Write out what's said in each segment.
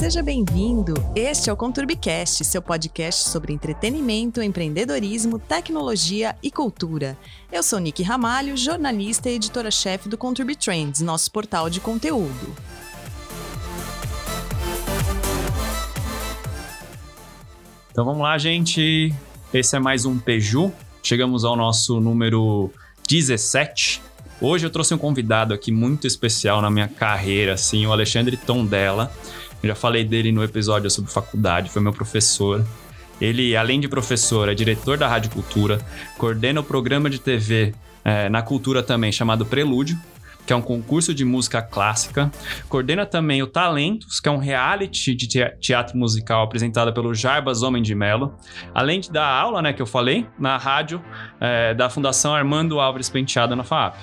seja bem-vindo. Este é o Conturbicast, seu podcast sobre entretenimento, empreendedorismo, tecnologia e cultura. Eu sou Nick Ramalho, jornalista e editora-chefe do Conturbi Trends, nosso portal de conteúdo. Então vamos lá, gente. Esse é mais um Peju. Chegamos ao nosso número 17. Hoje eu trouxe um convidado aqui muito especial na minha carreira, assim, o Alexandre Tondela. Eu já falei dele no episódio sobre faculdade, foi meu professor. Ele, além de professor, é diretor da Rádio Cultura, coordena o programa de TV é, na Cultura também, chamado Prelúdio, que é um concurso de música clássica. Coordena também o Talentos, que é um reality de teatro musical apresentado pelo Jarbas Homem de Melo. Além de dar aula, né, que eu falei, na rádio é, da Fundação Armando Álvares Penteado na FAP.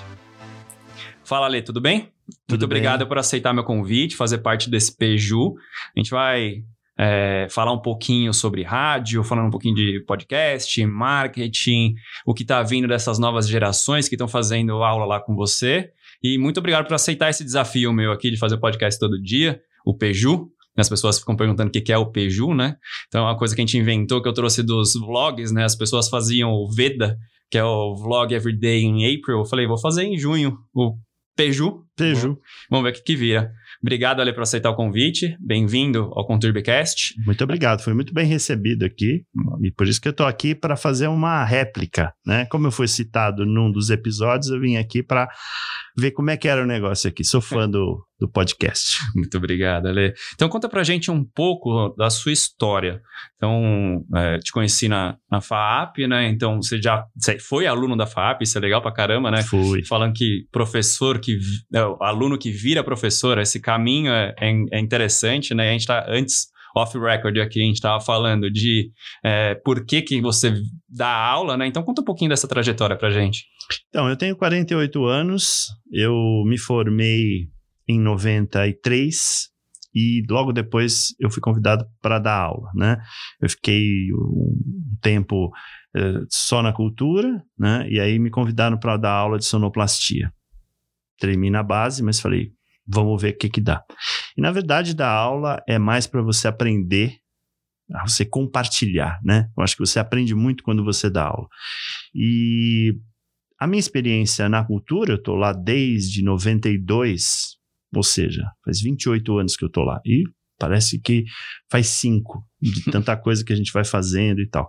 Fala, Lê, tudo bem? Tudo Muito bem. obrigado por aceitar meu convite, fazer parte desse Peju. A gente vai é, falar um pouquinho sobre rádio, falando um pouquinho de podcast, marketing, o que está vindo dessas novas gerações que estão fazendo aula lá com você. E muito obrigado por aceitar esse desafio meu aqui de fazer podcast todo dia, o Peju. As pessoas ficam perguntando o que é o Peju, né? Então, é uma coisa que a gente inventou, que eu trouxe dos vlogs, né? As pessoas faziam o Veda, que é o vlog Everyday in April. Eu falei, vou fazer em junho o Peju. Peju. Vamos ver o que, que vira. Obrigado, Ale, por aceitar o convite. Bem-vindo ao Conturbicast. Muito obrigado, foi muito bem recebido aqui. E por isso que eu estou aqui para fazer uma réplica, né? Como eu fui citado num dos episódios, eu vim aqui para ver como é que era o negócio aqui. Sou fã do, do podcast. Muito obrigado, Ale. Então conta pra gente um pouco da sua história. Então, é, te conheci na, na FAAP, né? Então você já você foi aluno da FAAP, isso é legal pra caramba, né? Fui. Falando que professor, que é, aluno que vira professor, esse caminho é, é, é interessante, né? A gente tá antes off-record aqui, a gente estava falando de é, por que, que você dá aula, né? Então conta um pouquinho dessa trajetória pra gente. Então, eu tenho 48 anos, eu me formei em 93 e logo depois eu fui convidado para dar aula, né? Eu fiquei um tempo uh, só na cultura, né? E aí me convidaram para dar aula de sonoplastia. Treinei na base, mas falei, vamos ver o que que dá. E na verdade, dar aula é mais para você aprender você compartilhar, né? Eu acho que você aprende muito quando você dá aula. E a minha experiência na cultura, eu estou lá desde 92, ou seja, faz 28 anos que eu estou lá. E parece que faz cinco de tanta coisa que a gente vai fazendo e tal.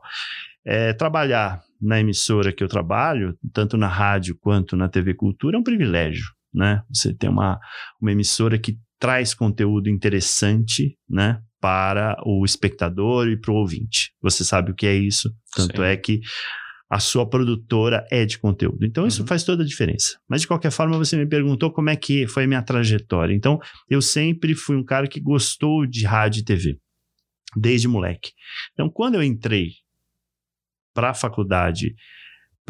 É, trabalhar na emissora que eu trabalho, tanto na rádio quanto na TV Cultura, é um privilégio, né? Você tem uma, uma emissora que traz conteúdo interessante, né? Para o espectador e para o ouvinte. Você sabe o que é isso, tanto Sim. é que a sua produtora é de conteúdo. Então, isso uhum. faz toda a diferença. Mas, de qualquer forma, você me perguntou como é que foi a minha trajetória. Então, eu sempre fui um cara que gostou de rádio e TV, desde moleque. Então, quando eu entrei para a faculdade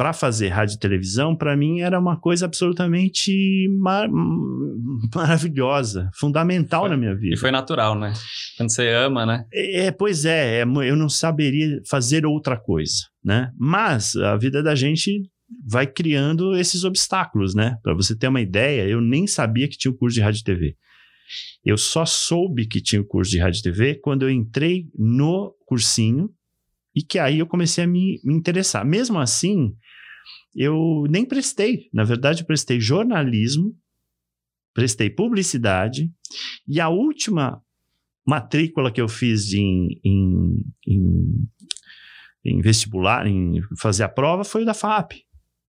para fazer rádio e televisão, para mim era uma coisa absolutamente mar maravilhosa, fundamental foi, na minha vida. E foi natural, né? Quando você ama, né? É, é pois é, é, eu não saberia fazer outra coisa, né? Mas a vida da gente vai criando esses obstáculos, né? Para você ter uma ideia, eu nem sabia que tinha o curso de rádio e TV. Eu só soube que tinha o curso de rádio e TV quando eu entrei no cursinho e que aí eu comecei a me, me interessar. Mesmo assim, eu nem prestei. Na verdade, prestei jornalismo, prestei publicidade, e a última matrícula que eu fiz em, em, em, em vestibular, em fazer a prova, foi o da FAP.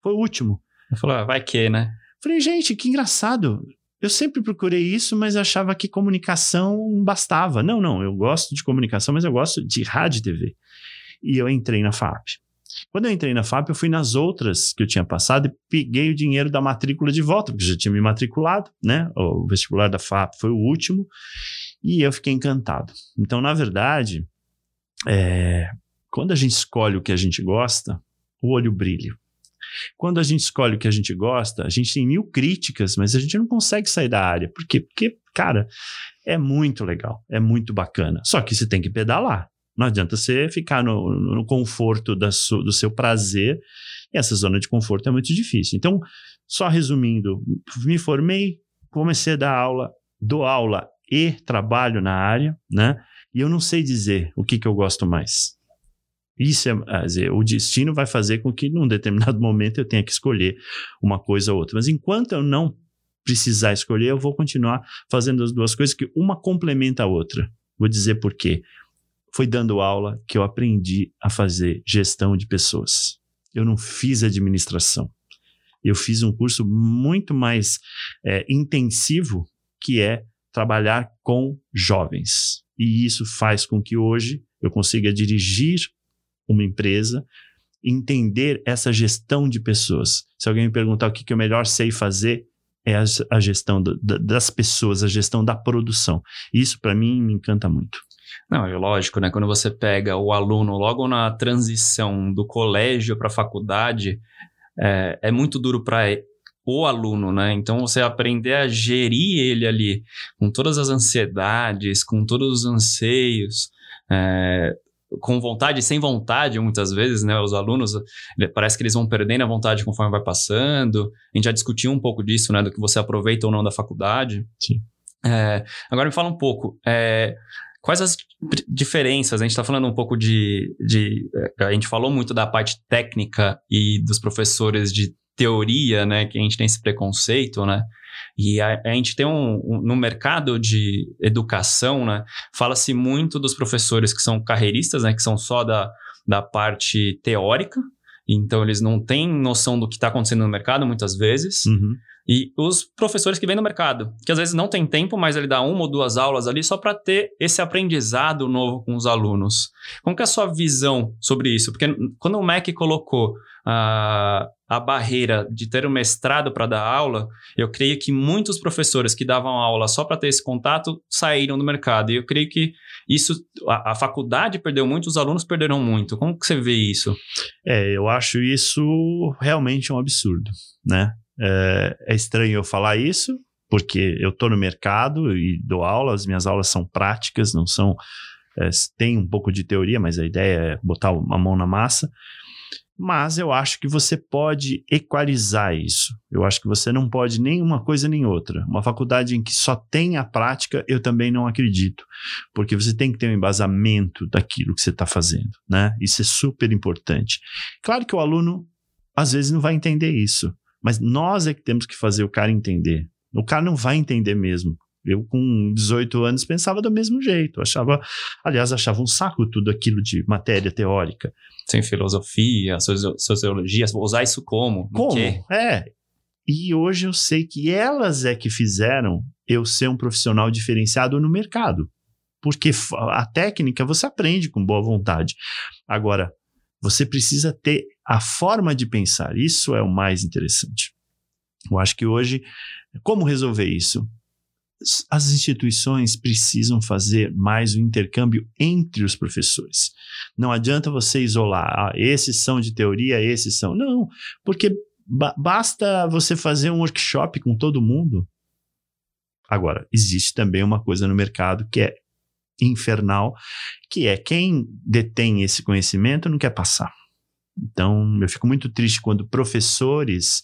Foi o último. Eu falei, ah, vai que, né? Falei, gente, que engraçado. Eu sempre procurei isso, mas achava que comunicação bastava. Não, não, eu gosto de comunicação, mas eu gosto de rádio e TV. E eu entrei na FAP. Quando eu entrei na FAP, eu fui nas outras que eu tinha passado e peguei o dinheiro da matrícula de volta, porque já tinha me matriculado, né? O vestibular da FAP foi o último e eu fiquei encantado. Então, na verdade, é, quando a gente escolhe o que a gente gosta, o olho brilha. Quando a gente escolhe o que a gente gosta, a gente tem mil críticas, mas a gente não consegue sair da área. Por quê? Porque, cara, é muito legal, é muito bacana. Só que você tem que pedalar. Não adianta você ficar no, no conforto da su, do seu prazer, e essa zona de conforto é muito difícil. Então, só resumindo, me formei, comecei a dar aula, dou aula e trabalho na área, né? E eu não sei dizer o que, que eu gosto mais. Isso é, dizer, o destino vai fazer com que num determinado momento eu tenha que escolher uma coisa ou outra. Mas enquanto eu não precisar escolher, eu vou continuar fazendo as duas coisas que uma complementa a outra. Vou dizer por quê. Foi dando aula que eu aprendi a fazer gestão de pessoas. Eu não fiz administração. Eu fiz um curso muito mais é, intensivo, que é trabalhar com jovens. E isso faz com que hoje eu consiga dirigir uma empresa, entender essa gestão de pessoas. Se alguém me perguntar o que, que eu melhor sei fazer, é a, a gestão do, da, das pessoas, a gestão da produção. Isso, para mim, me encanta muito. Não, é lógico, né? Quando você pega o aluno logo na transição do colégio para a faculdade, é, é muito duro para o aluno, né? Então você aprender a gerir ele ali, com todas as ansiedades, com todos os anseios, é, com vontade e sem vontade, muitas vezes, né? Os alunos, parece que eles vão perdendo a vontade conforme vai passando. A gente já discutiu um pouco disso, né? Do que você aproveita ou não da faculdade. Sim. É, agora me fala um pouco. É, quais as diferenças? A gente está falando um pouco de, de. É, a gente falou muito da parte técnica e dos professores de teoria, né? Que a gente tem esse preconceito, né? E a, a gente tem um, um, no mercado de educação, né? Fala-se muito dos professores que são carreiristas, né? Que são só da, da parte teórica. Então, eles não têm noção do que está acontecendo no mercado, muitas vezes. Uhum. E os professores que vêm no mercado, que às vezes não tem tempo, mas ele dá uma ou duas aulas ali só para ter esse aprendizado novo com os alunos. Como que é a sua visão sobre isso? Porque quando o MEC colocou a, a barreira de ter um mestrado para dar aula, eu creio que muitos professores que davam aula só para ter esse contato saíram do mercado. E eu creio que isso, a, a, faculdade perdeu muito, os alunos perderam muito. Como que você vê isso? É, eu acho isso realmente um absurdo, né? É, é estranho eu falar isso, porque eu estou no mercado e dou aula, as minhas aulas são práticas, não são. É, tem um pouco de teoria, mas a ideia é botar a mão na massa. Mas eu acho que você pode equalizar isso. Eu acho que você não pode nem uma coisa nem outra. Uma faculdade em que só tem a prática, eu também não acredito. Porque você tem que ter um embasamento daquilo que você está fazendo. Né? Isso é super importante. Claro que o aluno, às vezes, não vai entender isso. Mas nós é que temos que fazer o cara entender. O cara não vai entender mesmo. Eu, com 18 anos, pensava do mesmo jeito. Achava, aliás, achava um saco tudo aquilo de matéria teórica. Sem filosofia, sociologia, vou usar isso como? Como? É. E hoje eu sei que elas é que fizeram eu ser um profissional diferenciado no mercado. Porque a técnica você aprende com boa vontade. Agora, você precisa ter a forma de pensar. Isso é o mais interessante. Eu acho que hoje, como resolver isso? as instituições precisam fazer mais o intercâmbio entre os professores. Não adianta você isolar, ah, esses são de teoria, esses são. Não, porque ba basta você fazer um workshop com todo mundo. Agora, existe também uma coisa no mercado que é infernal, que é quem detém esse conhecimento não quer passar. Então, eu fico muito triste quando professores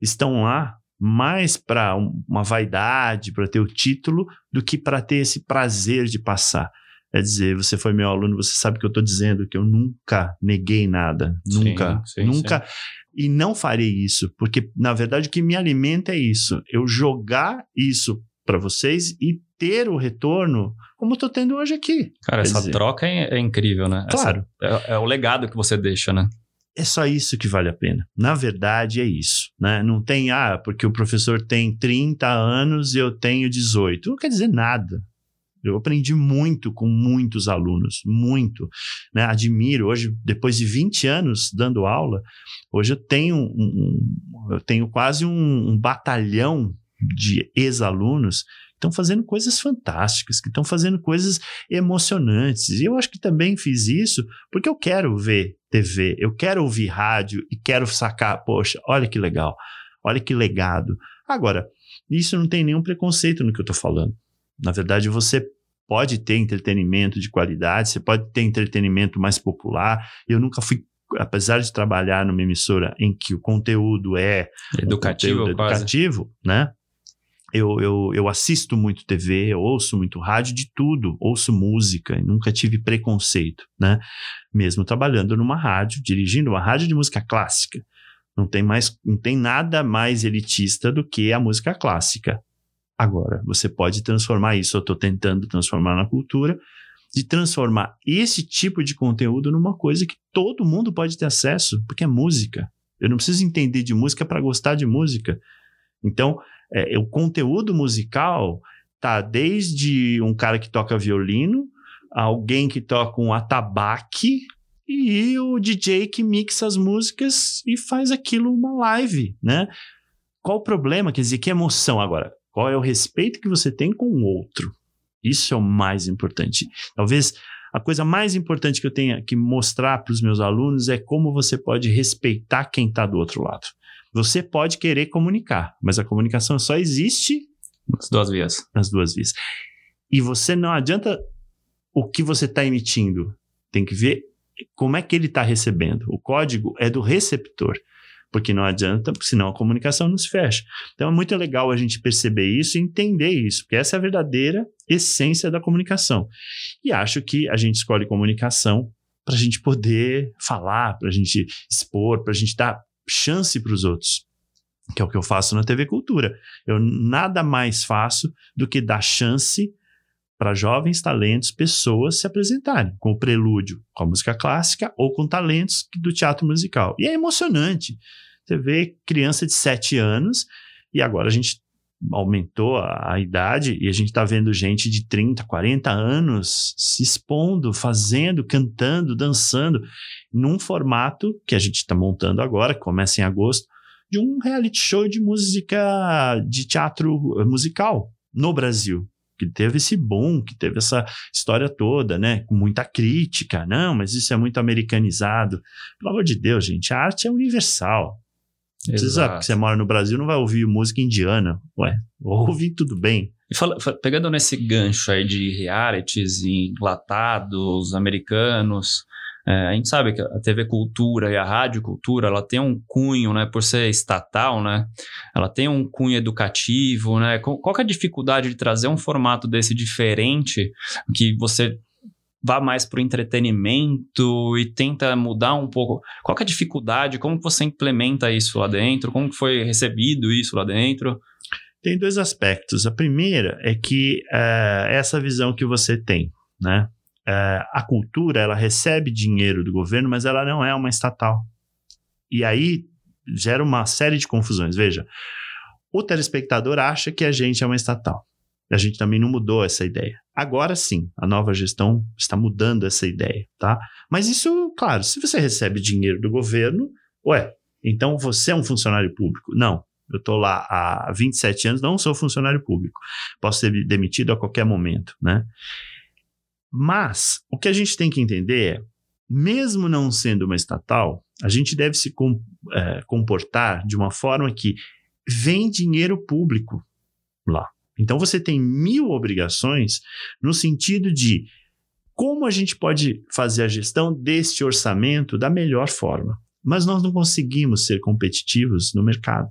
estão lá mais para uma vaidade, para ter o título, do que para ter esse prazer de passar. É dizer, você foi meu aluno, você sabe que eu estou dizendo que eu nunca neguei nada. Nunca, sim, sim, nunca. Sim. E não farei isso, porque na verdade o que me alimenta é isso. Eu jogar isso para vocês e ter o retorno como estou tendo hoje aqui. Cara, essa dizer, troca é, é, incrível, né? Claro. Essa, é, é o legado que você deixa, né? é só isso que vale a pena. Na verdade, é isso. Né? Não tem, ah, porque o professor tem 30 anos e eu tenho 18. Não quer dizer nada. Eu aprendi muito com muitos alunos, muito. Né? Admiro, hoje, depois de 20 anos dando aula, hoje eu tenho, um, um eu tenho quase um, um batalhão de ex-alunos estão fazendo coisas fantásticas, que estão fazendo coisas emocionantes. E eu acho que também fiz isso porque eu quero ver TV, eu quero ouvir rádio e quero sacar, poxa, olha que legal, olha que legado. Agora, isso não tem nenhum preconceito no que eu estou falando. Na verdade, você pode ter entretenimento de qualidade, você pode ter entretenimento mais popular. Eu nunca fui apesar de trabalhar numa emissora em que o conteúdo é educativo, um conteúdo educativo, né? Eu, eu, eu assisto muito TV, eu ouço muito rádio, de tudo, ouço música, nunca tive preconceito, né? Mesmo trabalhando numa rádio, dirigindo uma rádio de música clássica. Não tem mais, não tem nada mais elitista do que a música clássica. Agora, você pode transformar isso, eu estou tentando transformar na cultura, de transformar esse tipo de conteúdo numa coisa que todo mundo pode ter acesso, porque é música. Eu não preciso entender de música para gostar de música. Então, é, o conteúdo musical tá desde um cara que toca violino, alguém que toca um atabaque e o DJ que mixa as músicas e faz aquilo uma live, né? Qual o problema? Quer dizer, que emoção agora? Qual é o respeito que você tem com o outro? Isso é o mais importante. Talvez a coisa mais importante que eu tenha que mostrar para os meus alunos é como você pode respeitar quem está do outro lado. Você pode querer comunicar, mas a comunicação só existe nas duas vias. Nas duas vias. E você não adianta o que você está emitindo. Tem que ver como é que ele está recebendo. O código é do receptor. Porque não adianta, senão a comunicação não se fecha. Então é muito legal a gente perceber isso e entender isso, porque essa é a verdadeira essência da comunicação. E acho que a gente escolhe comunicação para a gente poder falar, para a gente expor, para a gente dar chance para os outros, que é o que eu faço na TV Cultura. Eu nada mais faço do que dar chance para jovens talentos, pessoas se apresentarem com o prelúdio, com a música clássica ou com talentos do teatro musical. E é emocionante. Você vê criança de 7 anos e agora a gente aumentou a, a idade e a gente está vendo gente de 30, 40 anos se expondo, fazendo, cantando, dançando, num formato que a gente está montando agora, que começa em agosto, de um reality show de música, de teatro musical no Brasil. Que teve esse boom, que teve essa história toda, né? Com muita crítica. Não, mas isso é muito americanizado. Pelo amor de Deus, gente, a arte é universal. Precisa, você mora no Brasil, não vai ouvir música indiana. Ué, ouve tudo bem. E fala, pegando nesse gancho aí de realities enlatados, americanos, é, a gente sabe que a TV Cultura e a Rádio Cultura, ela tem um cunho, né, por ser estatal, né, ela tem um cunho educativo, né, qual é a dificuldade de trazer um formato desse diferente, que você vá mais para o entretenimento e tenta mudar um pouco. Qual é a dificuldade? Como você implementa isso lá dentro? Como foi recebido isso lá dentro? Tem dois aspectos. A primeira é que uh, essa visão que você tem, né? A cultura, ela recebe dinheiro do governo, mas ela não é uma estatal. E aí gera uma série de confusões. Veja, o telespectador acha que a gente é uma estatal. A gente também não mudou essa ideia. Agora sim, a nova gestão está mudando essa ideia, tá? Mas isso, claro, se você recebe dinheiro do governo, ué, então você é um funcionário público. Não, eu estou lá há 27 anos, não sou funcionário público. Posso ser demitido a qualquer momento, né? Mas o que a gente tem que entender é, mesmo não sendo uma estatal, a gente deve se com, é, comportar de uma forma que vem dinheiro público lá. Então você tem mil obrigações no sentido de como a gente pode fazer a gestão deste orçamento da melhor forma. Mas nós não conseguimos ser competitivos no mercado.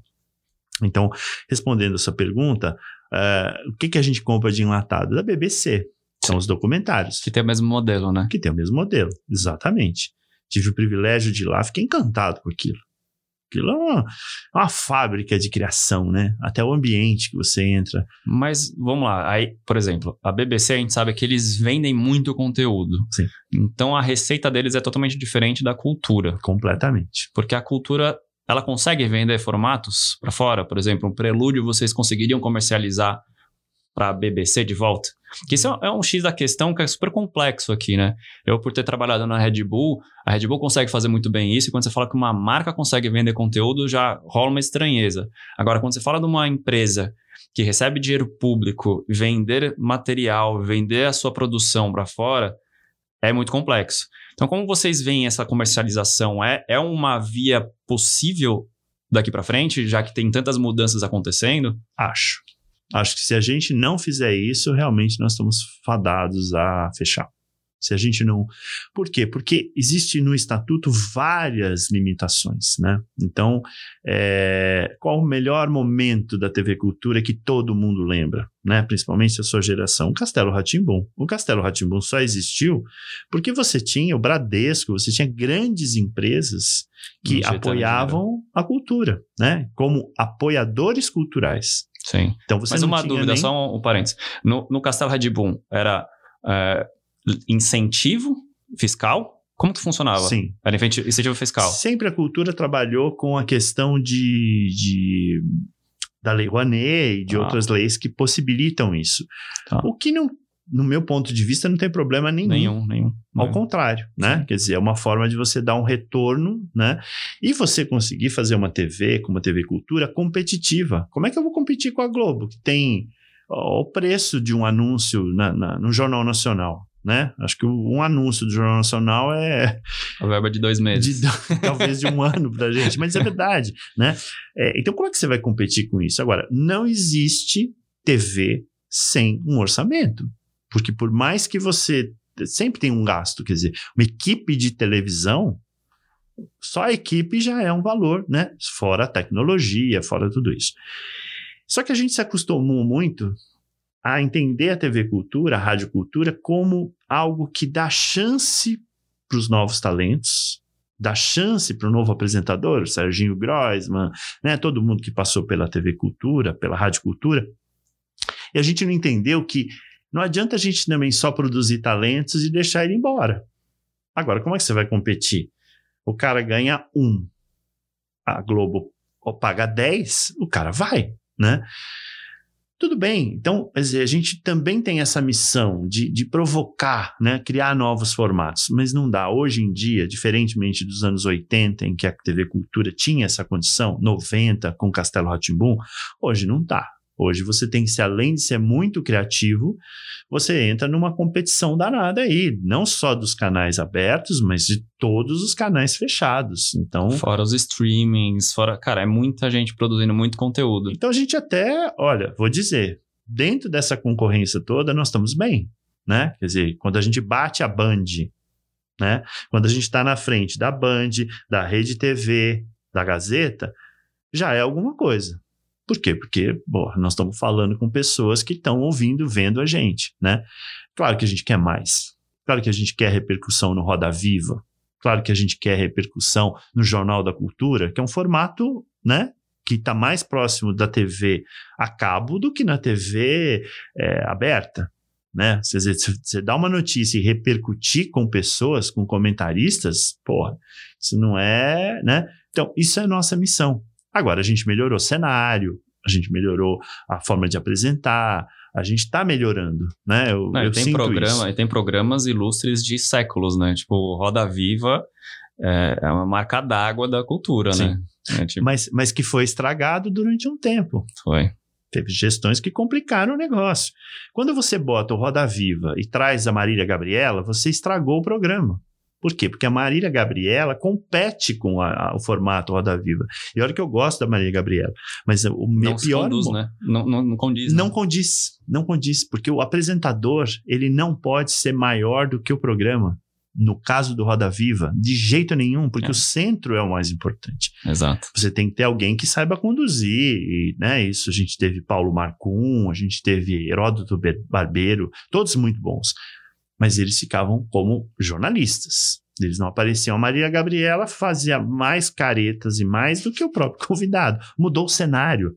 Então, respondendo essa pergunta, uh, o que, que a gente compra de enlatado? Da BBC. São os documentários. Que tem o mesmo modelo, né? Que tem o mesmo modelo, exatamente. Tive o privilégio de ir lá, fiquei encantado com aquilo. Aquilo é uma, é uma fábrica de criação, né? Até o ambiente que você entra. Mas vamos lá, aí, por exemplo, a BBC a gente sabe que eles vendem muito conteúdo. Sim. Então a receita deles é totalmente diferente da cultura. Completamente. Porque a cultura ela consegue vender formatos para fora, por exemplo, um prelúdio vocês conseguiriam comercializar para a BBC de volta? Que isso é um X da questão que é super complexo aqui, né? Eu, por ter trabalhado na Red Bull, a Red Bull consegue fazer muito bem isso, e quando você fala que uma marca consegue vender conteúdo, já rola uma estranheza. Agora, quando você fala de uma empresa que recebe dinheiro público, vender material, vender a sua produção para fora, é muito complexo. Então, como vocês veem essa comercialização? É, é uma via possível daqui para frente, já que tem tantas mudanças acontecendo? Acho. Acho que se a gente não fizer isso, realmente nós estamos fadados a fechar. se a gente não. Por quê? Porque existe no estatuto várias limitações, né? Então, é... qual o melhor momento da TV Cultura que todo mundo lembra, né? Principalmente a sua geração, o Castelo Ratimbum. O Castelo Ratimbum só existiu porque você tinha o Bradesco, você tinha grandes empresas que apoiavam a cultura, né? Como apoiadores culturais. Sim. Então você Mas uma dúvida, nem... só um, um parênteses. No, no Castelo Radibum, era é, incentivo fiscal? Como que funcionava? Sim. Era incenti- incentivo fiscal. Sempre a cultura trabalhou com a questão de, de- da Lei Rouanet e de Ah. outras leis que possibilitam isso. Tá. O que não, no meu ponto de vista, não tem problema nenhum. Nenhum, nenhum. Ao nenhum. contrário, né? Quer dizer, é uma forma de você dar um retorno, né? E você conseguir fazer uma TV, como a TV Cultura, competitiva. Como é que eu vou competir com a Globo, que tem ó, o preço de um anúncio na- na- no Jornal Nacional, né? Acho que um anúncio do Jornal Nacional é A verba de dois meses. de, talvez de um ano pra gente, mas é verdade, né? É, então, como é que você vai competir com isso? Agora, não existe TV sem um orçamento, porque por mais que você sempre tem um gasto, quer dizer, uma equipe de televisão, só a equipe já é um valor, né? Fora a tecnologia, fora tudo isso. Só que a gente se acostumou muito a entender a TV Cultura, a Rádio Cultura, como algo que dá chance para os novos talentos, dá chance para o novo apresentador, Serginho Groisman, né, todo mundo que passou pela TV Cultura, pela Rádio Cultura. E a gente não entendeu que não adianta a gente também só produzir talentos e deixar ele embora. Agora, como é que você vai competir? O cara ganha um, a Globo paga 10, o cara vai, né? Tudo bem, então dizer, a gente também tem essa missão de, de provocar, né, criar novos formatos, mas não dá. Hoje em dia, diferentemente dos anos 80, em que a TV Cultura tinha essa condição, 90 com Castelo Ratimbum, hoje não dá. Hoje você tem que ser, além de ser muito criativo, você entra numa competição danada aí, não só dos canais abertos, mas de todos os canais fechados. Então, Fora os streamings, fora. Cara, é muita gente produzindo muito conteúdo. então a gente até, olha, vou dizer, dentro dessa concorrência toda, nós estamos bem, né? Quer dizer, quando a gente bate a Band, né? Quando a gente está na frente da Band, da Rede TV, da Gazeta, já é alguma coisa. Por quê? Porque, bom, nós estamos falando com pessoas que estão ouvindo, vendo a gente, né? Claro que a gente quer mais. Claro que a gente quer repercussão no Roda Viva. Claro que a gente quer repercussão no Jornal da Cultura, que é um formato, né? Que está mais próximo da TV a cabo do que na TV é, aberta. Né? Se você dá uma notícia e repercutir com pessoas, com comentaristas, porra, isso não é, né? Então, isso é nossa missão. Agora, a gente melhorou o cenário, a gente melhorou a forma de apresentar, a gente está melhorando, né? Eu, Não, eu tem, programa, e tem programas ilustres de séculos, né? Tipo, Roda Viva é, é uma marca d'água da cultura, né? É, tipo, Mas, mas que foi estragado durante um tempo. foi. Teve gestões que complicaram o negócio. Quando você bota o Roda Viva e traz a Marília Gabriela, você estragou o programa. Por quê? Porque a Marília Gabriela compete com a- a- o formato Roda Viva. E olha que eu gosto da Marília Gabriela, mas o meu Não pior conduz, né? Não, não, não condiz. não né? condiz, não condiz, porque o apresentador ele não pode ser maior do que o programa. No caso do Roda Viva, de jeito nenhum, porque É. o centro é o mais importante. Exato. Você tem que ter alguém que saiba conduzir, e, né? Isso a gente teve Paulo Marcum, a gente teve Heródoto Be- Barbeiro, todos muito bons. Mas eles ficavam como jornalistas. Eles não apareciam. A Maria Gabriela fazia mais caretas e mais do que o próprio convidado. Mudou o cenário,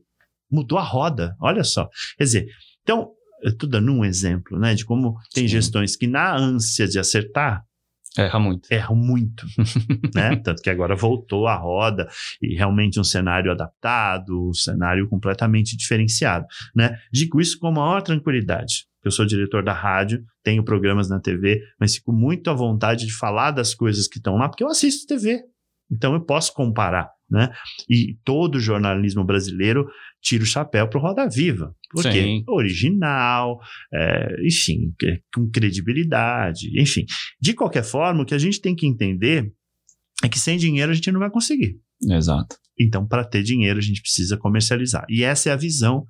mudou a roda. Olha só. Quer dizer, então, eu tô dando um exemplo, né? De como tem Sim. gestões que, na ânsia de acertar, Erra muito. erram muito, né? Tanto que agora voltou a roda e realmente um cenário adaptado, um cenário completamente diferenciado, né? Digo isso com a maior tranquilidade. Eu sou diretor da rádio, tenho programas na TV, mas fico muito à vontade de falar das coisas que estão lá, porque eu assisto TV. Então eu posso comparar, né? E todo jornalismo brasileiro tira o chapéu para o Roda Viva. Porque Sim. original, é, enfim, com credibilidade, enfim. De qualquer forma, o que a gente tem que entender é que sem dinheiro a gente não vai conseguir. Exato. Então, para ter dinheiro, a gente precisa comercializar. E essa é a visão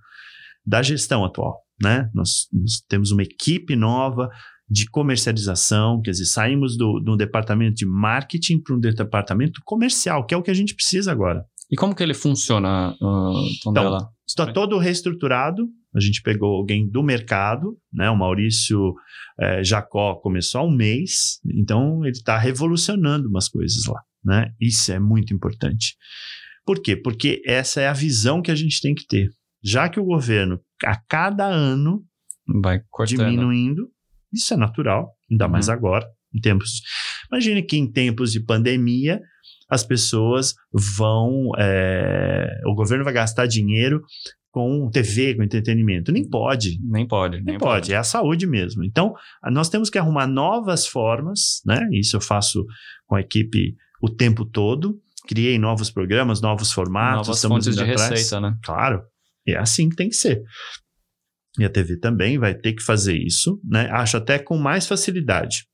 da gestão atual. Né? Nós, nós temos uma equipe nova de comercialização, quer dizer, saímos do, do departamento de marketing para um departamento comercial, que é o que a gente precisa agora. E como que ele funciona, uh, Tondela? Então, está todo reestruturado. A gente pegou alguém do mercado, né? O Maurício eh, Jacó começou há um mês, então ele está revolucionando umas coisas lá, né? Isso é muito importante. Por quê? Porque essa é a visão que a gente tem que ter. Já que o governo, a cada ano, vai cortando. diminuindo, isso é natural, ainda mais Uhum. agora, em tempos. Imagine que em tempos de pandemia as pessoas vão. é, o governo vai gastar dinheiro com TV, com entretenimento. Nem pode. Nem pode. Nem, Nem pode, é a saúde mesmo. Então, nós temos que arrumar novas formas, né? Isso eu faço com a equipe o tempo todo. Criei novos programas, novos formatos. Novas fontes de atrás. receita, né? Claro, é assim que tem que ser. E a TV também vai ter que fazer isso, né? Acho até com mais facilidade.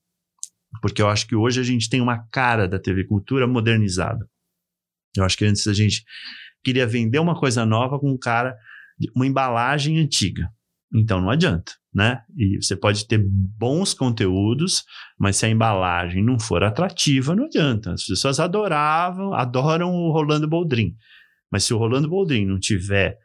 Porque eu acho que hoje a gente tem uma cara da TV Cultura modernizada. Eu acho que antes a gente queria vender uma coisa nova com um cara, uma embalagem antiga. Então não adianta, né? E você pode ter bons conteúdos, mas se a embalagem não for atrativa, não adianta. As pessoas adoravam, adoram o Rolando Boldrin. Mas se o Rolando Boldrin não tiver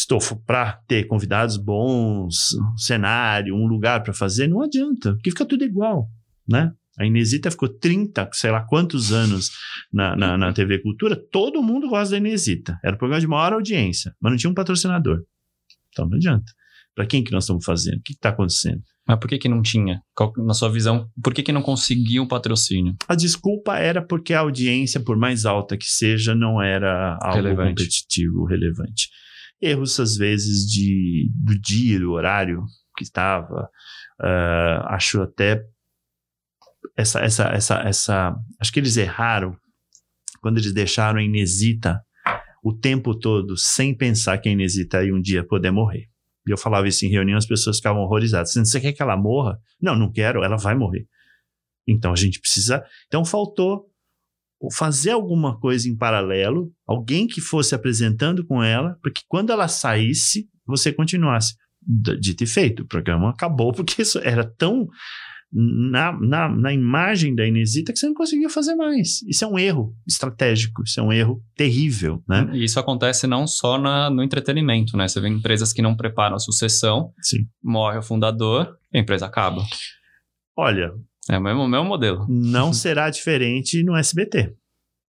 estofo para ter convidados bons, um cenário, um lugar para fazer, não adianta, porque fica tudo igual, né? A Inesita ficou 30, sei lá quantos anos na, na, na TV Cultura, todo mundo gosta da Inesita. Era o programa de maior audiência, mas não tinha um patrocinador. Então não adianta. Para quem que nós estamos fazendo? O que está acontecendo? Mas por que que não tinha? Qual- na sua visão, por que que não conseguiu o patrocínio? A desculpa era porque a audiência, por mais alta que seja, não era algo Relevante. competitivo, relevante. Erros, às vezes, de, do dia, do horário que estava. ah, acho até. Essa, essa, essa, essa. Acho que eles erraram quando eles deixaram a Inesita o tempo todo sem pensar que a Inesita ia um dia poder morrer. E eu falava isso em reunião, as pessoas ficavam horrorizadas. Você quer que ela morra? Não, não quero, ela vai morrer. Então a gente precisa. Então faltou fazer alguma coisa em paralelo, alguém que fosse apresentando com ela, porque quando ela saísse, você continuasse. Dito e feito, o programa acabou, porque isso era tão na, na, na imagem da Inesita que você não conseguia fazer mais. Isso é um erro estratégico, isso é um erro terrível, né? E isso acontece não só na- no entretenimento, né? Você vê empresas que não preparam a sucessão, Sim. morre o fundador, a empresa acaba. Olha, É o mesmo, mesmo modelo. não será diferente no SBT.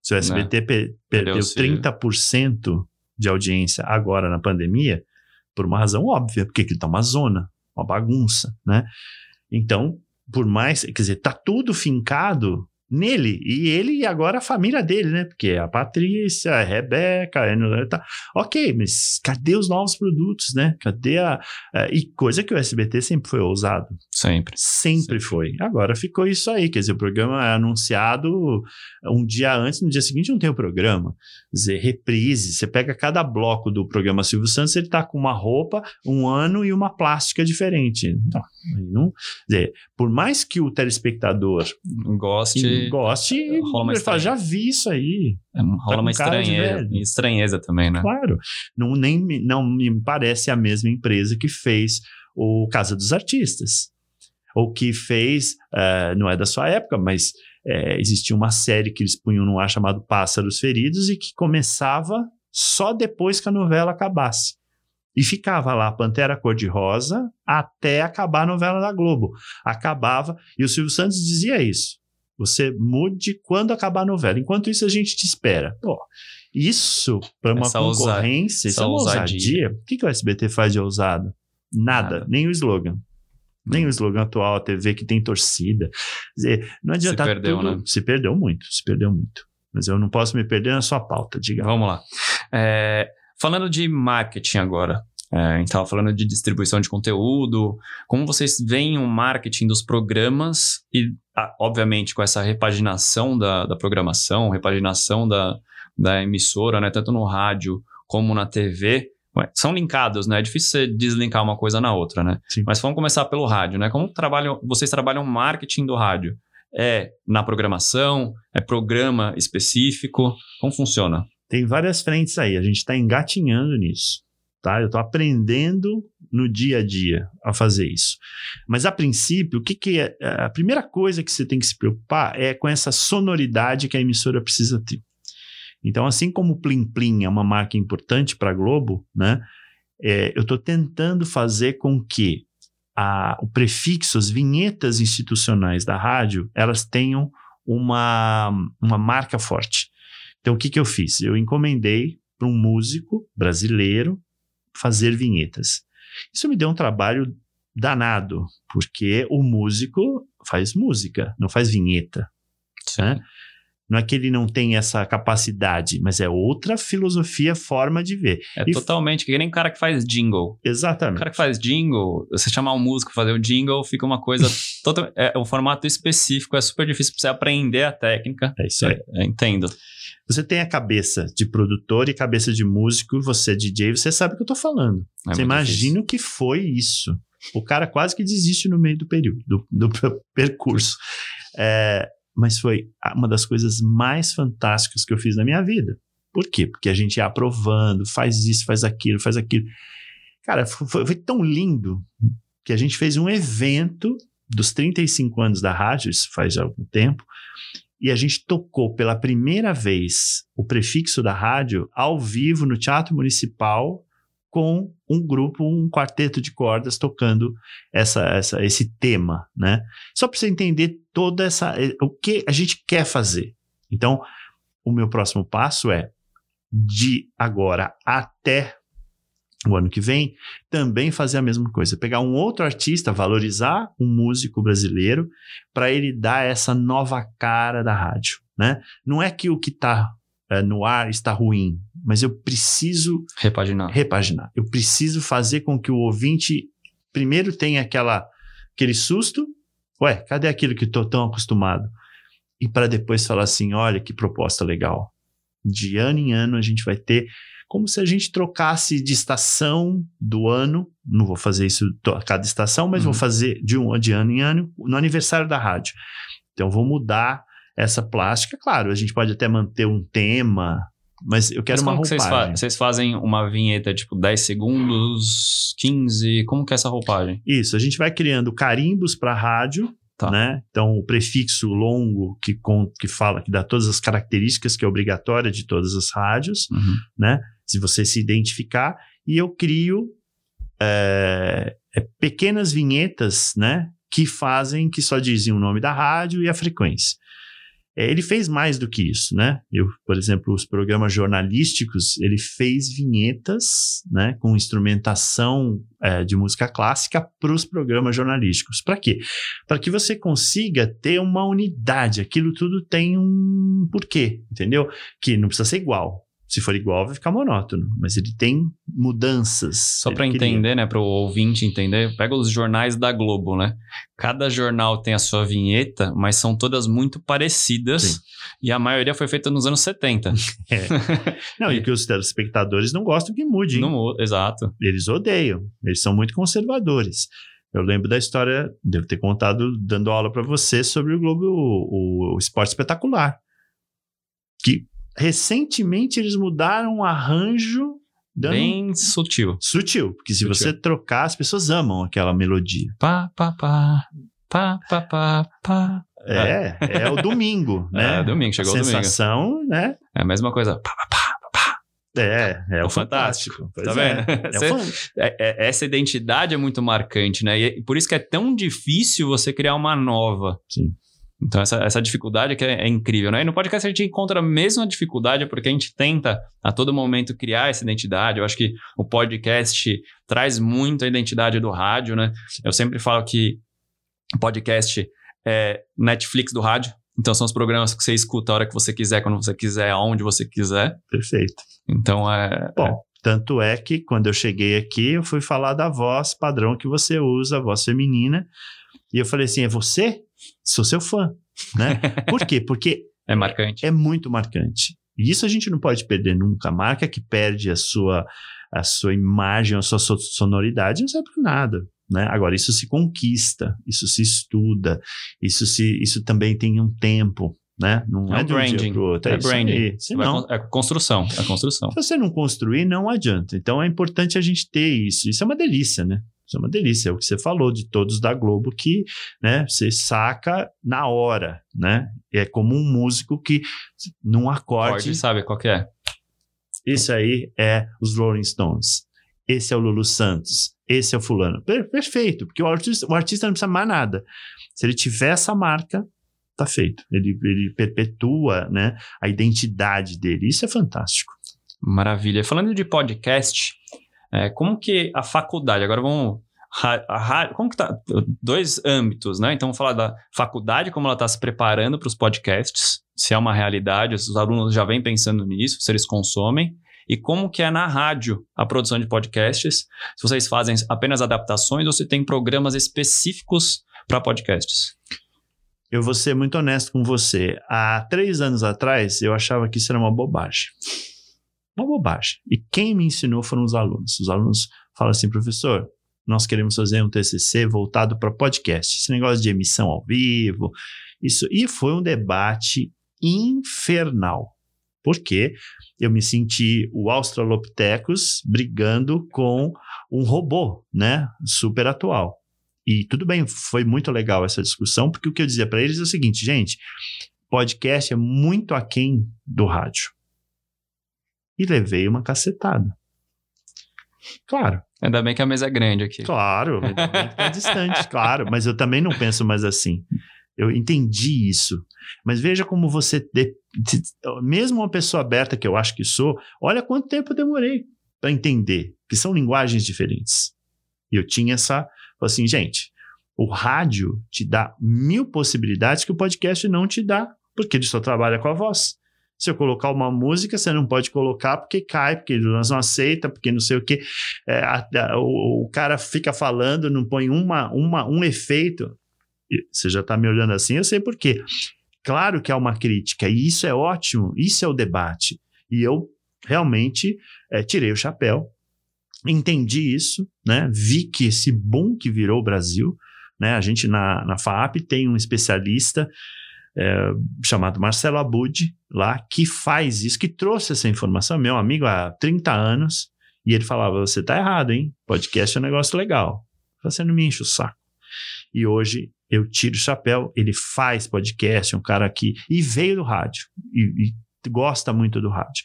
Se o SBT pe- perdeu Perdeu-se- 30% de audiência agora na pandemia, por uma razão óbvia, porque aquilo tá uma zona, uma bagunça, né? Então, por mais, quer dizer, tá tudo fincado nele, e ele e agora a família dele, né? Porque a Patrícia, a Rebeca, a Eno- tá. Ok, mas cadê os novos produtos, né? Cadê a. e coisa que o SBT sempre foi ousado. Sempre. Sempre foi. Agora ficou isso aí. Quer dizer, o programa é anunciado um dia antes, no dia seguinte não tem o programa. Quer dizer, reprise. Você pega cada bloco do programa Silvio Santos, ele tá com uma roupa, um ano e uma plástica diferente. Aí não, quer dizer, por mais que o telespectador Goste. Goste, uma ele fala, já vi isso aí. é, rola com uma estranheza. Estranheza também, né? Claro. Não, nem, me- não me parece a mesma empresa que fez o Casa dos Artistas. Ou que fez, eh, não é da sua época, mas eh, existia uma série que eles punham no ar chamado Pássaros Feridos e que começava só depois que a novela acabasse. E ficava lá Pantera Cor-de-Rosa até acabar a novela da Globo. Acabava, e o Silvio Santos dizia isso. Você mude quando acabar a novela. Enquanto isso, a gente te espera. Pô, isso, para uma Essa ousa- concorrência, isso essa é uma ousadia. O que, que o SBT faz de ousado? Nada, Nada. nem o slogan. Nem o slogan atual, a TV que tem torcida. Dizer, não adianta. Se perdeu, tudo- né? Se perdeu muito, se perdeu muito. Mas eu não posso me perder na sua pauta, diga. Vamos lá. É, falando de marketing agora. É, a gente estava falando de distribuição de conteúdo. Como vocês veem o marketing dos programas e, obviamente, com essa repaginação da, da programação, repaginação da, da emissora, né, tanto no rádio como na TV, são linkados, né? É difícil você deslinkar uma coisa na outra, né? Sim. Mas vamos começar pelo rádio, né? Como trabalham, vocês trabalham marketing do rádio? É na programação? É programa específico? Como funciona? Tem várias frentes aí, a gente está engatinhando nisso. Tá? Eu estou aprendendo no dia a dia a fazer isso. Mas a princípio, o que, que é a primeira coisa que você tem que se preocupar é com essa sonoridade que a emissora precisa ter. Então, assim como o Plim Plim é uma marca importante para a Globo, né? É, eu estou tentando fazer com que a, o prefixo, as vinhetas institucionais da rádio, elas tenham uma, uma marca forte. Então, o que, que eu fiz? Eu encomendei para um músico brasileiro fazer vinhetas. Isso me deu um trabalho danado, porque o músico faz música, não faz vinheta. Né? Não é que ele não tem essa capacidade, mas é outra filosofia, forma de ver. É e totalmente, que nem o cara que faz jingle. Exatamente. O cara que faz jingle, você chamar um músico fazer o jingle, fica uma coisa total, é um formato específico, é super difícil para você aprender a técnica. É isso aí. É, entendo. Você tem a cabeça de produtor e cabeça de músico, você é DJ, você sabe o que eu tô falando. É você imagina o que foi isso. O cara quase que desiste no meio do período, do, do percurso. É, mas foi uma das coisas mais fantásticas que eu fiz na minha vida. Por quê? Porque a gente ia aprovando, faz isso, faz aquilo, faz aquilo. Cara, foi, foi tão lindo que a gente fez um evento dos 35 anos da rádio, isso faz algum tempo, e a gente tocou pela primeira vez o prefixo da rádio ao vivo no Teatro Municipal com um grupo, um quarteto de cordas tocando essa, essa, esse tema, né? Só para você entender toda essa eh, o que a gente quer fazer. Então, o meu próximo passo é de agora até o ano que vem, também fazer a mesma coisa. Pegar um outro artista, valorizar um músico brasileiro, para ele dar essa nova cara da rádio. Né? Não é que o que está é, no ar está ruim, mas eu preciso repaginar. repaginar. Eu preciso fazer com que o ouvinte primeiro tenha aquela, aquele susto. Ué, cadê aquilo que estou tão acostumado? E para depois falar assim: olha que proposta legal. De ano em ano a gente vai ter como se a gente trocasse de estação do ano. Não vou fazer isso a cada estação, mas uhum. vou fazer de um de ano em ano no aniversário da rádio. Então vou mudar essa plástica. Claro, a gente pode até manter um tema, mas eu quero mas uma roupagem. Vocês, fa vocês, fazem uma vinheta tipo 10 segundos, 15? Como que é essa roupagem? Isso, a gente vai criando carimbos para rádio. Tá. Né? Então, o prefixo longo que, com, que fala, que dá todas as características que é obrigatória de todas as rádios, uhum. né? Se você se identificar, e eu crio é, é, pequenas vinhetas, né? Que fazem, que só dizem o nome da rádio e a frequência. É, ele fez mais do que isso, né? Eu, por exemplo, os programas jornalísticos, ele fez vinhetas, né, com instrumentação é, de música clássica para os programas jornalísticos. Para quê? Para que você consiga ter uma unidade. Aquilo tudo tem um porquê, entendeu? Que não precisa ser igual. Se for igual, vai ficar monótono. Mas ele tem mudanças. Só para entender, né? Para o ouvinte entender, pega os jornais da Globo, né? Cada jornal tem a sua vinheta, mas são todas muito parecidas. Sim. E a maioria foi feita nos anos 70. É. Não, e que os telespectadores não gostam que mude. Hein? Não, exato. Eles odeiam. Eles são muito conservadores. Eu lembro da história, devo ter contado dando aula para você sobre o Globo, o, o Esporte Espetacular. Que recentemente eles mudaram o arranjo. Bem sutil. Sutil, porque se sutil. você trocar, as pessoas amam aquela melodia. Pá, pá, pá, pá, pá, pá, pá. É, é o domingo, né? É, domingo, chegou a o domingo. sensação, né? É a mesma coisa. Pá, pá, pá. É, é, é o fantástico. fantástico. Tá vendo? É. Você, é, é, essa identidade é muito marcante, né? E por isso que é tão difícil você criar uma nova. Sim. Então, essa, essa dificuldade que é, é, incrível, né? E no podcast a gente encontra a mesma dificuldade porque a gente tenta a todo momento criar essa identidade. Eu acho que o podcast traz muito a identidade do rádio, né? Eu sempre falo que o podcast é Netflix do rádio. Então, são os programas que você escuta a hora que você quiser, quando você quiser, aonde você quiser. Perfeito. Então, é... Bom, é... tanto é que quando eu cheguei aqui, eu fui falar da voz padrão que você usa, a voz feminina. E eu falei assim, é você? Sou seu fã, né? Por quê? Porque é marcante. É muito marcante. E isso a gente não pode perder nunca. A marca que perde a sua, a sua imagem, a sua sonoridade, não serve para nada. Né? Agora, isso se conquista, isso se estuda, isso, se, isso também tem um tempo. né? Não é, É um um branding. pro outro. É isso branding. Senão, É construção. É construção. se você não construir, não adianta. Então é importante a gente ter isso. Isso é uma delícia, né? Isso é uma delícia. É o que você falou de todos da Globo que, né, você saca na hora, né? É como um músico que num acorde, Pode, sabe qual que é? esse aí é os Rolling Stones. Esse é o Lulu Santos. Esse é o fulano. Per- perfeito, porque o artista, o artista não precisa mais nada. Se ele tiver essa marca, tá feito. Ele, ele perpetua, né, a identidade dele. Isso é fantástico. Maravilha. Falando de podcast, é, como que a faculdade, agora vamos. como que tá? Dois âmbitos, né? Então, vamos falar da faculdade, como ela está se preparando para os podcasts, se é uma realidade, se os alunos já vêm pensando nisso, se eles consomem, e como que é na rádio a produção de podcasts, se vocês fazem apenas adaptações ou se tem programas específicos para podcasts. Eu vou ser muito honesto com você. Há três anos atrás, eu achava que isso era uma bobagem. Uma bobagem. E quem me ensinou foram os alunos. Os alunos falam assim, professor, nós queremos fazer um TCC voltado para podcast. Esse negócio de emissão ao vivo, isso. E foi um debate infernal. Porque eu me senti o Australopithecus brigando com um robô, né? Super atual. E tudo bem, foi muito legal essa discussão, porque o que eu dizia para eles é o seguinte, gente, podcast é muito aquém do rádio. E levei uma cacetada. Claro, Ainda bem que a mesa é grande aqui. claro, ainda bem que tá distante, claro, mas eu também não penso mais assim. Eu entendi isso. Mas veja como você, de- de- mesmo uma pessoa aberta que eu acho que sou, olha quanto tempo eu demorei para entender, que são linguagens diferentes. E eu tinha essa, falei assim, gente, o rádio te dá mil possibilidades que o podcast não te dá, porque ele só trabalha com a voz. Se eu colocar uma música, você não pode colocar porque cai, porque nós não aceita, porque não sei o quê. É, o, o cara fica falando, não põe uma, uma, um efeito. Você já está me olhando assim, eu sei por quê. Claro que há uma crítica, e isso é ótimo, isso é o debate. E eu realmente é, tirei o chapéu, entendi isso, né? vi que esse boom que virou o Brasil, né? a gente na, na FAAP tem um especialista é, chamado Marcelo Abud lá, que faz isso, que trouxe essa informação, meu amigo há 30 anos, e ele falava, você tá errado, hein? Podcast é um negócio legal. Você não me enche o saco. E hoje eu tiro o chapéu, ele faz podcast, é um cara que. E veio do rádio. E, e gosta muito do rádio.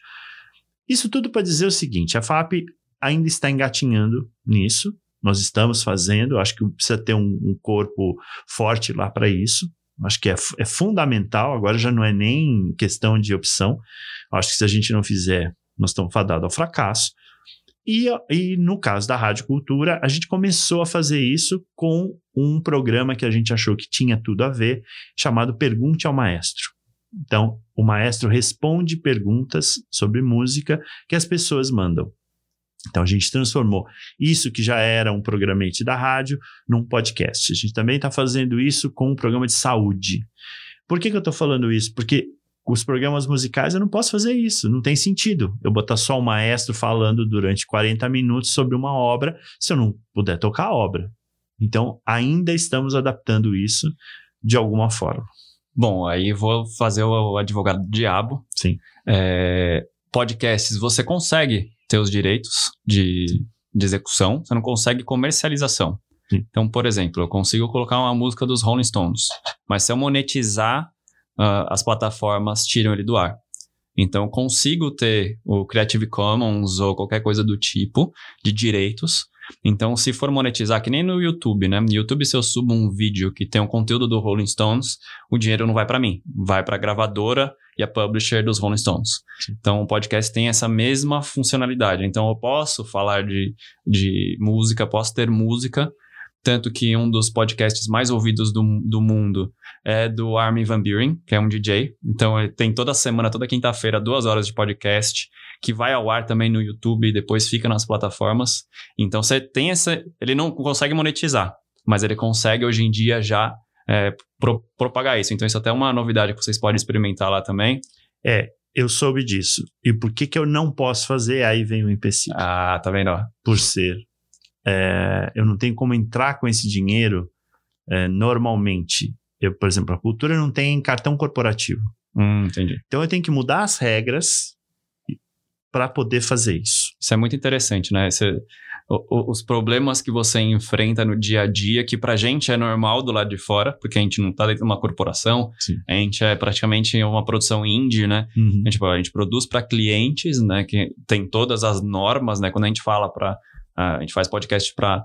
Isso tudo para dizer o seguinte: a FAP ainda está engatinhando nisso. Nós estamos fazendo, acho que precisa ter um, um corpo forte lá para isso. Acho que é, é fundamental, agora já não é nem questão de opção. Acho que se a gente não fizer, nós estamos fadados ao fracasso. E, e no caso da Rádio Cultura, a gente começou a fazer isso com um programa que a gente achou que tinha tudo a ver, chamado Pergunte ao Maestro. Então, o maestro responde perguntas sobre música que as pessoas mandam. Então, a gente transformou isso que já era um programete da rádio num podcast. A gente também está fazendo isso com um programa de saúde. Por que, que eu estou falando isso? Porque os programas musicais eu não posso fazer isso, não tem sentido. Eu botar só um maestro falando durante 40 minutos sobre uma obra se eu não puder tocar a obra. Então, ainda estamos adaptando isso de alguma forma. Bom, aí vou fazer o advogado do diabo. Sim. É, podcasts, você consegue ter os direitos de, de execução, você não consegue comercialização. Sim. Então, por exemplo, eu consigo colocar uma música dos Rolling Stones, mas se eu monetizar, ah, as plataformas tiram ele do ar. Então, eu consigo ter o Creative Commons ou qualquer coisa do tipo de direitos. Então, se for monetizar, que nem no YouTube, né? No YouTube, se eu subo um vídeo que tem um conteúdo do Rolling Stones, o dinheiro não vai para mim, vai para a gravadora e a publisher dos Rolling Stones. Então, o podcast tem essa mesma funcionalidade. Então, eu posso falar de, de música, posso ter música, tanto que um dos podcasts mais ouvidos do, do mundo é do Armin Van Buren, que é um DJ. Então, ele tem toda semana, toda quinta-feira, duas horas de podcast, que vai ao ar também no YouTube e depois fica nas plataformas. Então, você tem essa... Ele não consegue monetizar, mas ele consegue, hoje em dia, já é, pro- propagar isso. Então, isso até é uma novidade que vocês podem experimentar lá também. É, eu soube disso. E por que, que eu não posso fazer? Aí vem o empecilho. Ah, tá vendo? Por ser. é, eu não tenho como entrar com esse dinheiro é, normalmente. Eu, por exemplo, a cultura não tem cartão corporativo. Hum, entendi. Então eu tenho que mudar as regras para poder fazer isso. Isso é muito interessante, né? Você, o, o, os problemas que você enfrenta no dia a dia, que pra gente é normal do lado de fora, porque a gente não tá dentro de uma corporação, Sim. a gente é praticamente uma produção indie, né? Uhum. A gente, a gente produz para clientes, né? Que tem todas as normas, né? Quando a gente fala para a gente faz podcast para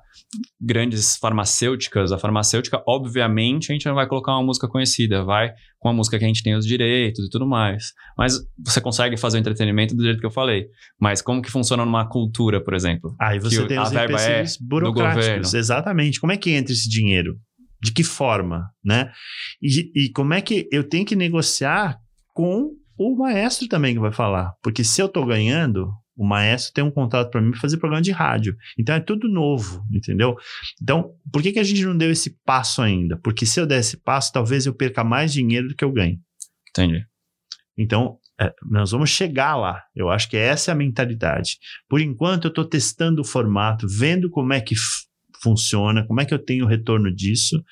grandes farmacêuticas. A farmacêutica, obviamente, a gente não vai colocar uma música conhecida, vai com a música que a gente tem os direitos e tudo mais. Mas você consegue fazer o entretenimento do jeito que eu falei. Mas como que funciona numa cultura, por exemplo? Aí você que tem a os é empecilhos burocráticos. governo. Exatamente. Como é que entra esse dinheiro? De que forma, né? E, e como é que eu tenho que negociar com o maestro também que vai falar? Porque se eu tô ganhando, o maestro tem um contrato para mim para fazer programa de rádio. Então é tudo novo, entendeu? Então, por que, que a gente não deu esse passo ainda? Porque se eu der esse passo, talvez eu perca mais dinheiro do que eu ganhe. Entendi. Então, é, nós vamos chegar lá. Eu acho que essa é a mentalidade. Por enquanto, eu estou testando o formato, vendo como é que funciona, como é que eu tenho o retorno disso.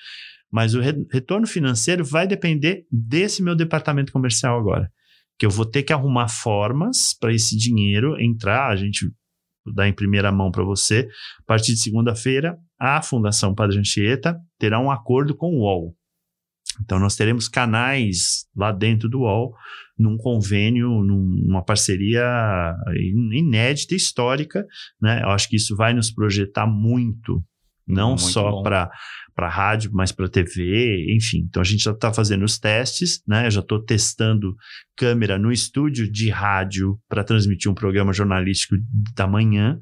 Mas o re- retorno financeiro vai depender desse meu departamento comercial agora. Que eu vou ter que arrumar formas para esse dinheiro entrar. A gente dá em primeira mão para você. A partir de segunda-feira, a Fundação Padre Anchieta terá um acordo com o UOL. Então, nós teremos canais lá dentro do UOL num convênio, num- numa parceria inédita, histórica, né? Eu acho que isso vai nos projetar muito, não Muito só para para rádio, mas para TV, enfim. Então a gente já está fazendo os testes, né? Eu já estou testando câmera no estúdio de rádio para transmitir um programa jornalístico da manhã.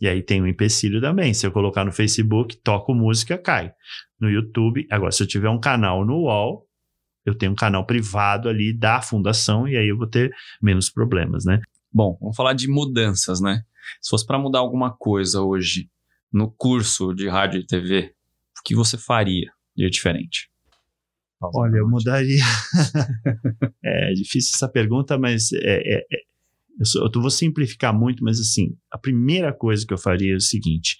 E aí tem o empecilho também. Se eu colocar no Facebook, toco música, cai. No YouTube, agora se eu tiver um canal no UOL, eu tenho um canal privado ali da fundação e aí eu vou ter menos problemas, né? Bom, vamos falar de mudanças, né? Se fosse para mudar alguma coisa hoje no curso de rádio e TV, que você faria de diferente? Olha, eu mudaria. é difícil essa pergunta, mas é, é- é- eu, sou- eu vou simplificar muito, mas assim, a primeira coisa que eu faria é o seguinte: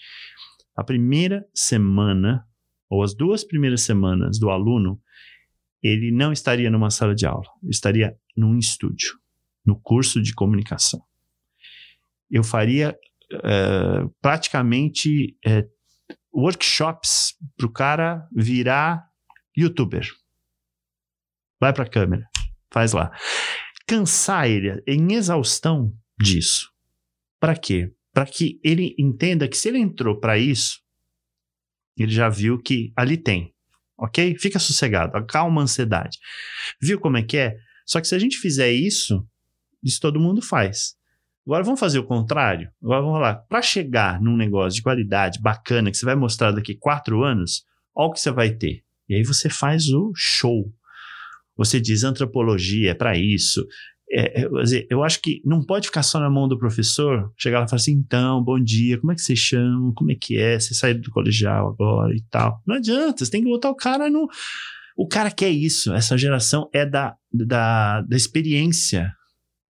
a primeira semana, ou as duas primeiras semanas do aluno, ele não estaria numa sala de aula, estaria num estúdio, no curso de comunicação. Eu faria eh, praticamente eh, workshops para o cara virar youtuber. Vai para a câmera, faz lá. Cansar ele em exaustão disso. Para quê? Para que ele entenda que se ele entrou para isso, ele já viu que ali tem. Ok? Fica sossegado, acalma a ansiedade. Viu como é que é? Só que se a gente fizer isso, isso todo mundo faz. Agora vamos fazer o contrário. Agora vamos lá. Para chegar num negócio de qualidade bacana que você vai mostrar daqui quatro anos, olha o que você vai ter. E aí você faz o show. Você diz antropologia é para isso. É, é, eu acho que não pode ficar só na mão do professor. Chegar lá e falar assim: então, bom dia, como é que você chama? Como é que é? Você saiu do colegial agora e tal. Não adianta, você tem que botar o cara no. O cara quer isso. Essa geração é da, da, da experiência.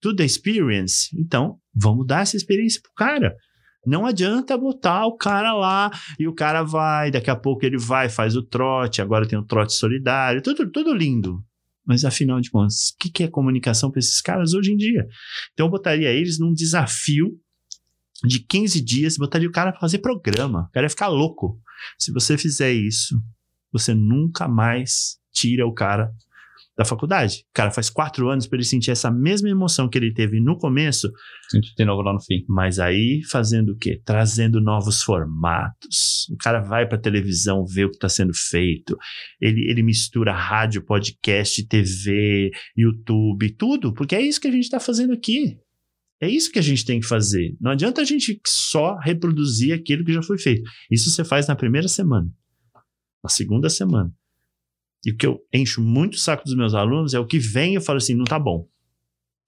Tudo é experience. Então, vamos dar essa experiência pro cara. Não adianta botar o cara lá e o cara vai, daqui a pouco ele vai, faz o trote, agora tem o trote solidário, tudo, tudo lindo. Mas afinal de contas, o que, que é comunicação para esses caras hoje em dia? Então eu botaria eles num desafio de 15 dias, botaria o cara para fazer programa. O cara ia ficar louco. Se você fizer isso, você nunca mais tira o cara da faculdade. Cara faz quatro anos para ele sentir essa mesma emoção que ele teve no começo, De novo lá no fim. mas aí fazendo o quê? Trazendo novos formatos. O cara vai para televisão ver o que está sendo feito. Ele, ele mistura rádio, podcast, TV, YouTube, tudo, porque é isso que a gente está fazendo aqui. É isso que a gente tem que fazer. Não adianta a gente só reproduzir aquilo que já foi feito. Isso você faz na primeira semana, na segunda semana. E o que eu encho muito o saco dos meus alunos é o que vem e eu falo assim: não tá bom.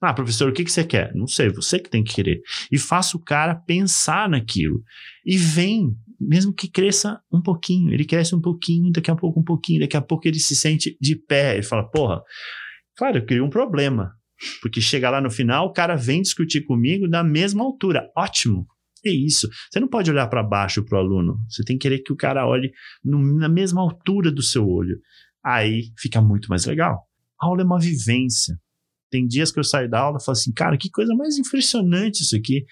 Ah, professor, o que, que você quer? Não sei, você que tem que querer. E faça o cara pensar naquilo. E vem, mesmo que cresça um pouquinho. Ele cresce um pouquinho, daqui a pouco um pouquinho, daqui a pouco ele se sente de pé. Ele fala, porra, claro, eu criei um problema. Porque chega lá no final, o cara vem discutir comigo da mesma altura. Ótimo. É isso. Você não pode olhar para baixo para o aluno. Você tem que querer que o cara olhe no- na mesma altura do seu olho. Aí fica muito mais legal. A aula é uma vivência. tem dias que eu saio da aula e falo assim, cara, que coisa mais impressionante isso aqui.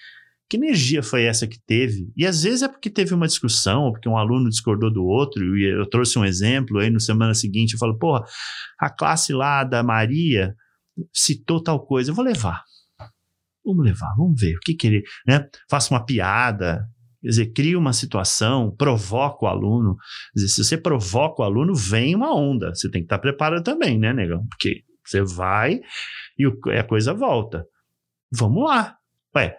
Que energia foi essa que teve? E às vezes é porque teve uma discussão, ou porque um aluno discordou do outro, e eu trouxe um exemplo, aí no semana seguinte eu falo, porra, a classe lá da Maria citou tal coisa, eu vou levar. Vamos levar, vamos ver o que que ele, né? Faça uma piada, quer dizer, cria uma situação, provoca o aluno. Quer dizer, se você provoca o aluno, vem uma onda. Você tem que estar preparado também, né, negão? Porque você vai e o, a coisa volta. Vamos lá. Ué,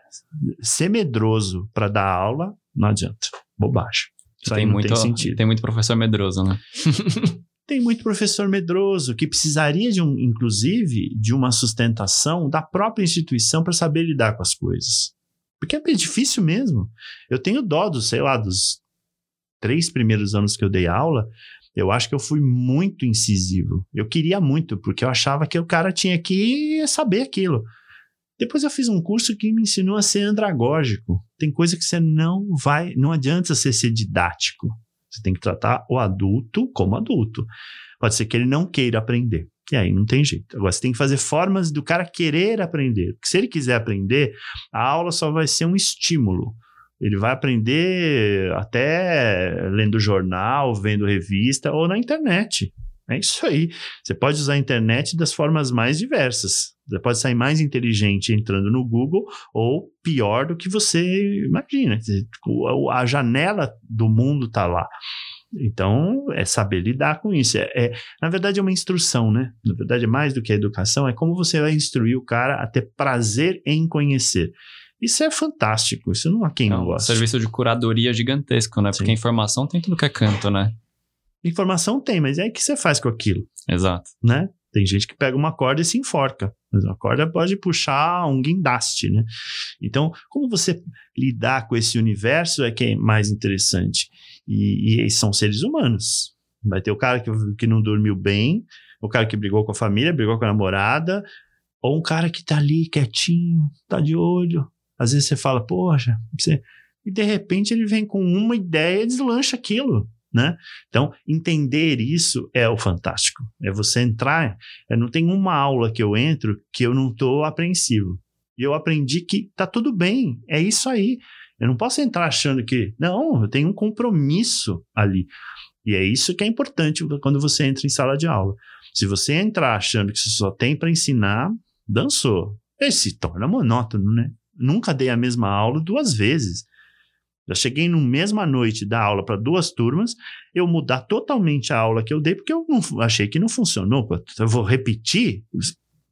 ser medroso para dar aula não adianta. Bobagem. Isso tem muito, tem sentido. Tem muito professor medroso, né? tem muito professor medroso que precisaria de um, inclusive, de uma sustentação da própria instituição para saber lidar com as coisas. Porque é difícil mesmo. Eu tenho dó dos, sei lá, dos três primeiros anos que eu dei aula, eu acho que eu fui muito incisivo. Eu queria muito, porque eu achava que o cara tinha que saber aquilo. Depois eu fiz um curso que me ensinou a ser andragógico. Tem coisa que você não vai, não adianta você ser didático. Você tem que tratar o adulto como adulto. Pode ser que ele não queira aprender. E aí não tem jeito. Agora você tem que fazer formas do cara querer aprender. Porque se ele quiser aprender, a aula só vai ser um estímulo. Ele vai aprender até lendo jornal, vendo revista ou na internet. É isso aí. Você pode usar a internet das formas mais diversas. Você pode sair mais inteligente entrando no Google ou pior do que você imagina. A janela do mundo está lá. Então, é saber lidar com isso. É, é, na verdade, é uma instrução, né? Na verdade, é mais do que a educação, é como você vai instruir o cara a ter prazer em conhecer. Isso é fantástico, isso não há quem não, não gosta. Serviço de curadoria gigantesco, né? Sim. Porque informação tem tudo que é canto, né? Informação tem, mas é o que você faz com aquilo. Exato. Né? Tem gente que pega uma corda e se enforca. Mas uma corda pode puxar um guindaste, né? Então, como você lidar com esse universo é que é mais interessante. E, e são seres humanos. Vai ter o cara que, que não dormiu bem, o cara que brigou com a família, brigou com a namorada, ou um cara que tá ali quietinho, tá de olho. Às vezes você fala, poxa, você... e de repente ele vem com uma ideia e deslancha aquilo né? Então, entender isso é o fantástico. É você entrar, é, não tem uma aula que eu entro que eu não estou apreensivo. E eu aprendi que tá tudo bem, é isso aí. Eu não posso entrar achando que, não, eu tenho um compromisso ali. E é isso que é importante quando você entra em sala de aula. Se você entrar achando que você só tem para ensinar, dançou. Esse se torna monótono, né? Nunca dei a mesma aula duas vezes. Já cheguei no mesma noite da aula para duas turmas, eu mudar totalmente a aula que eu dei, porque eu não, achei que não funcionou. Eu vou repetir,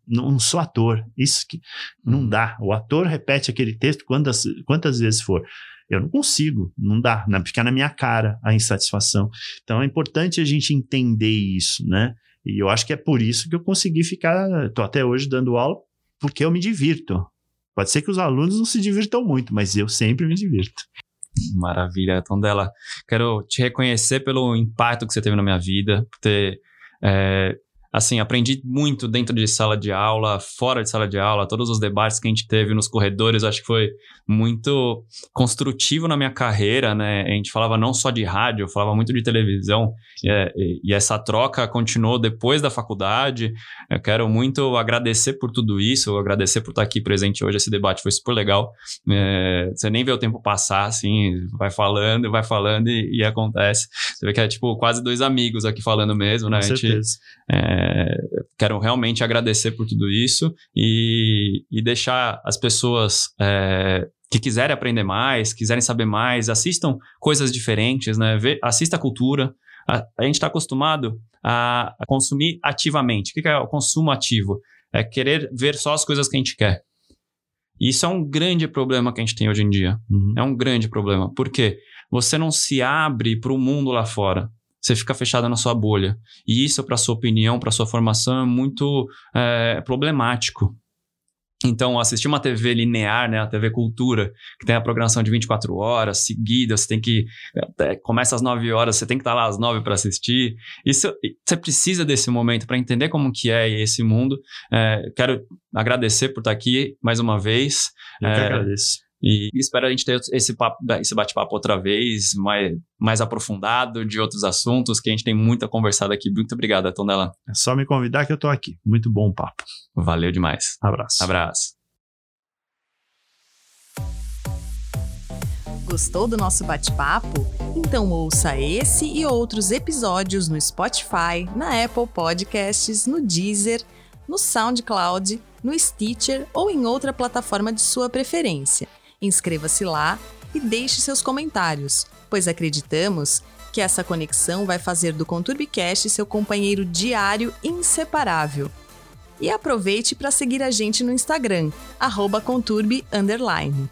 não sou ator. Isso que não uhum. dá. O ator repete aquele texto quantas, quantas vezes for. Eu não consigo, não dá, não, fica na minha cara a insatisfação. Então é importante a gente entender isso, né? E eu acho que é por isso que eu consegui ficar, estou até hoje dando aula, porque eu me divirto. Pode ser que os alunos não se divirtam muito, mas eu sempre me divirto. Maravilha, Tondela. Quero te reconhecer pelo impacto que você teve na minha vida, por ter é, assim, aprendi muito dentro de sala de aula, fora de sala de aula, todos os debates que a gente teve nos corredores, acho que foi muito construtivo na minha carreira, né? A gente falava não só de rádio, falava muito de televisão, e, é, e, essa troca continuou depois da faculdade. Eu quero muito agradecer por tudo isso, agradecer por estar aqui presente hoje. Esse debate foi super legal. É, você nem vê o tempo passar, assim, vai falando, vai falando e, e, acontece. Você vê que é tipo quase dois amigos aqui falando mesmo, né? Com. A gente, é, quero realmente agradecer por tudo isso e, e deixar as pessoas é, que quiserem aprender mais, quiserem saber mais, assistam coisas diferentes, né? Vê, assista a cultura. A, a gente está acostumado a, a, consumir ativamente. O que é o consumo ativo? É querer ver só as coisas que a gente quer. E isso é um grande problema que a gente tem hoje em dia. Uhum. É um grande problema. Por quê? Você não se abre para o mundo lá fora você fica fechado na sua bolha. E isso, para sua opinião, para sua formação, é muito é, problemático. Então, assistir uma TV linear, né, a TV Cultura, que tem a programação de 24 horas seguida, você tem que. É, começa às 9 horas, você tem que estar lá às 9 para assistir. Isso, você precisa desse momento para entender como que é esse mundo. É, quero agradecer por estar aqui mais uma vez. Eu é, que agradeço. E espero a gente ter esse, papo, esse bate-papo outra vez, mais, mais aprofundado, de outros assuntos, que a gente tem muito a conversar aqui. Muito obrigado, Tonela. É só me convidar que eu tô aqui. Muito bom papo. Valeu demais. Abraço. Abraço. Gostou do nosso bate-papo? Então ouça esse e outros episódios no Spotify, na Apple Podcasts, no Deezer, no SoundCloud, no Stitcher ou em outra plataforma de sua preferência. Inscreva-se lá e deixe seus comentários, pois acreditamos que essa conexão vai fazer do ConturbiCast seu companheiro diário inseparável. E aproveite para seguir a gente no Instagram, arroba conturbi__.